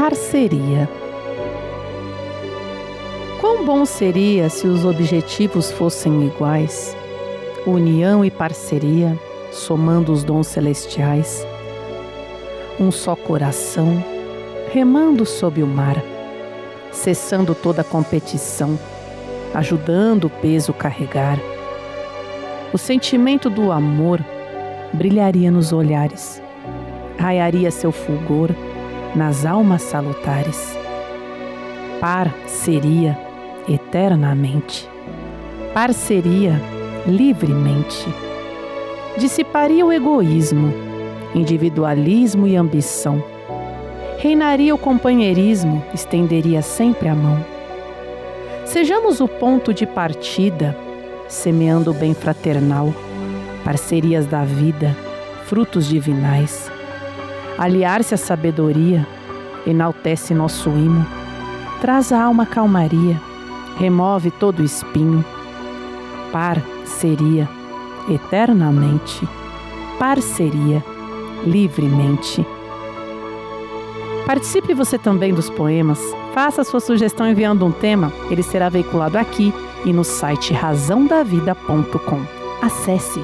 Parceria. Quão bom seria se os objetivos fossem iguais, união e parceria, somando os dons celestiais, um só coração, remando sob o mar, cessando toda competição, ajudando o peso carregar. O sentimento do amor brilharia nos olhares, raiaria seu fulgor nas almas salutares. Par seria eternamente, parceria livremente. Dissiparia o egoísmo, individualismo e ambição. Reinaria o companheirismo, estenderia sempre a mão. Sejamos o ponto de partida, semeando o bem fraternal, parcerias da vida, frutos divinais Aliar-se à sabedoria enaltece nosso imo, traz à alma calmaria, remove todo espinho. Par seria eternamente, parceria livremente. Participe você também dos poemas. Faça sua sugestão enviando um tema. Ele será veiculado aqui e no site razãodavida.com. Acesse